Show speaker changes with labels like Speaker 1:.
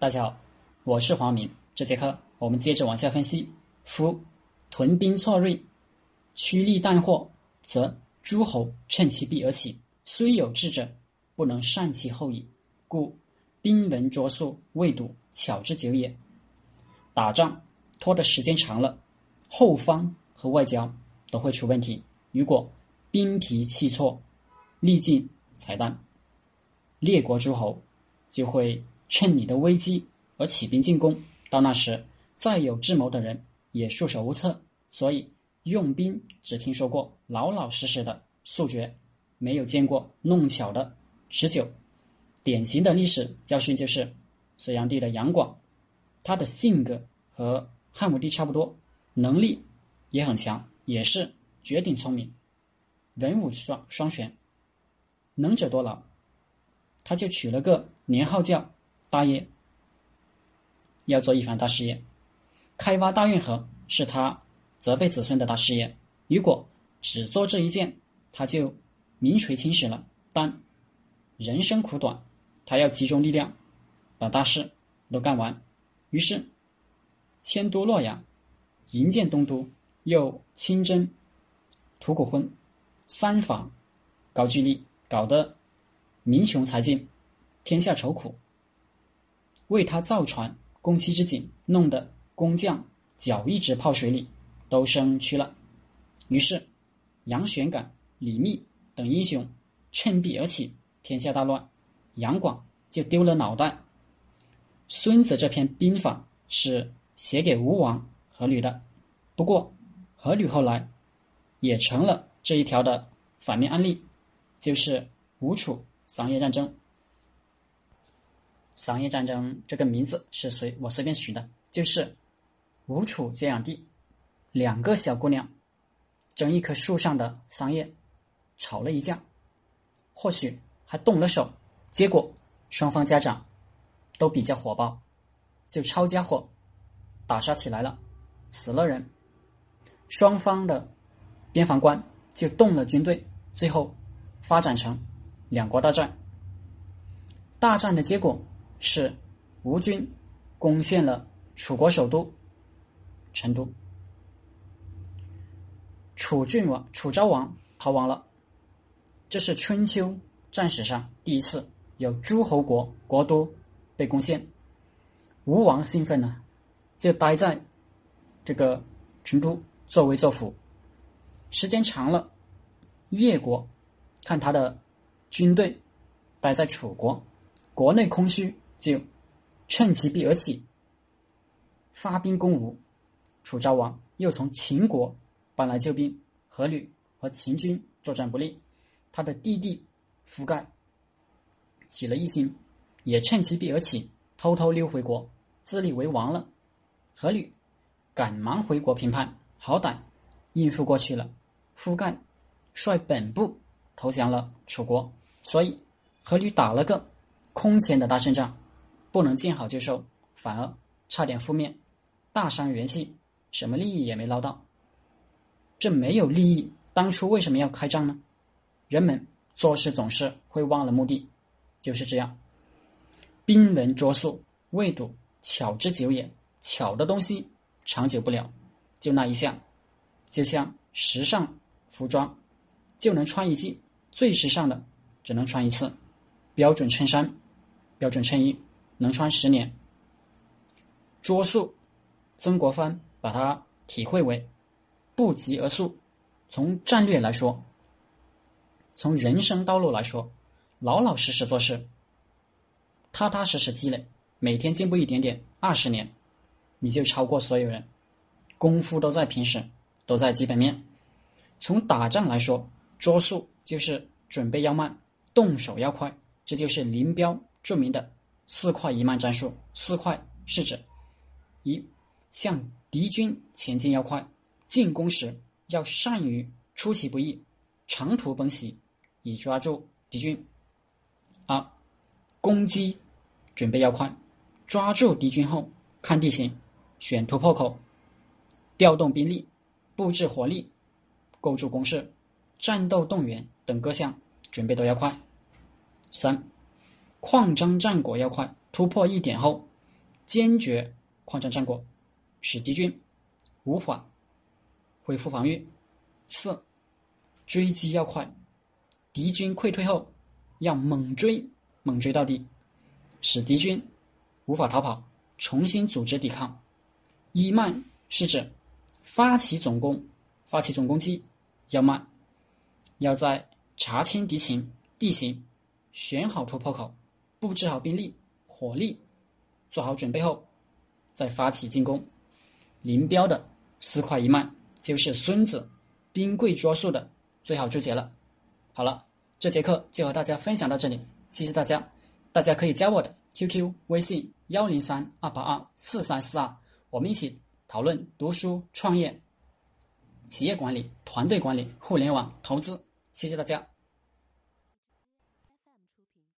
Speaker 1: 大家好，我是黄明。这节课我们接着往下分析：夫屯兵错锐，趋利淡货，则诸侯趁其弊而起，虽有智者，不能善其后矣。故兵文拙速，未睹，巧之久也。打仗拖的时间长了，后方和外交都会出问题。如果兵疲气挫，力尽彩蛋，列国诸侯就会趁你的危机而起兵进攻。到那时，再有智谋的人也束手无策。所以用兵只听说过老老实实的速决，没有见过弄巧的持久。典型的历史教训就是隋炀帝的杨广，他的性格和汉武帝差不多，能力也很强，也是绝顶聪明，文武双双全，能者多劳。他就娶了个年号叫大业，要做一番大事业。开挖大运河是他责备子孙的大事业。如果只做这一件，他就名垂青史了。但人生苦短，他要集中力量，把大事都干完。于是迁都洛阳，营建东都，又亲征吐谷浑，三访高句丽，搞得民穷财尽，天下愁苦。为他造船供妻之井，弄得工匠脚一直泡水里，都生蛆了。于是杨玄感、李密等英雄趁弊而起，天下大乱，杨广就丢了脑袋。孙子这篇兵法是写给吴王阖闾的，不过阖闾后来也成了这一条的反面案例，就是吴楚商业战争。商业战争这个名字是随我随便取的，就是吴楚这样地两个小姑娘争一棵树上的桑叶，吵了一架，或许还动了手，结果双方家长都比较火爆，就抄家伙打杀起来了，死了人，双方的边防官就动了军队，最后发展成两国大战。大战的结果。是吴军攻陷了楚国首都成都，楚郡王楚昭王逃亡了。这是春秋战史上第一次有诸侯国国都被攻陷。吴王兴奋呢，就待在这个成都作威作福。时间长了，越国看他的军队待在楚国，国内空虚。就趁其弊而起，发兵攻吴。楚昭王又从秦国搬来救兵，阖闾和秦军作战不利，他的弟弟夫盖起了异心，也趁其弊而起，偷偷溜回国，自立为王了。阖闾赶忙回国平叛，好歹应付过去了。夫盖率本部投降了楚国，所以阖闾打了个空前的大胜仗。不能见好就收，反而差点覆灭，大伤元气，什么利益也没捞到。这没有利益，当初为什么要开战呢？人们做事总是会忘了目的，就是这样。兵文拙速，未睹，巧之久也。巧的东西长久不了，就那一项，就像时尚服装，就能穿一季，最时尚的只能穿一次。标准衬衫，标准衬衣。能穿十年。拙速，曾国藩把它体会为不急而速。从战略来说，从人生道路来说，老老实实做事，踏踏实实积累，每天进步一点点，二十年，你就超过所有人。功夫都在平时，都在基本面。从打仗来说，拙速就是准备要慢，动手要快，这就是林彪著名的。四快一慢战术，四快是指：一向敌军前进要快，进攻时要善于出其不意，长途奔袭，以抓住敌军；二攻击准备要快，抓住敌军后看地形，选突破口，调动兵力，布置火力，构筑工事，战斗动员等各项准备都要快；三。扩张战果要快，突破一点后，坚决扩张战果，使敌军无法恢复防御。四、追击要快，敌军溃退后要猛追，猛追到底，使敌军无法逃跑，重新组织抵抗。一慢是指发起总攻、发起总攻击要慢，要在查清敌情、地形，选好突破口，布置好兵力、火力，做好准备后，再发起进攻。林彪的四快一慢就是孙子兵贵捉速的最好注解了。好了，这节课就和大家分享到这里，谢谢大家。大家可以加我的 QQ 微信幺零三二八二四三四二，我们一起讨论读书、创业、企业管理、团队管理、互联网投资。谢谢大家。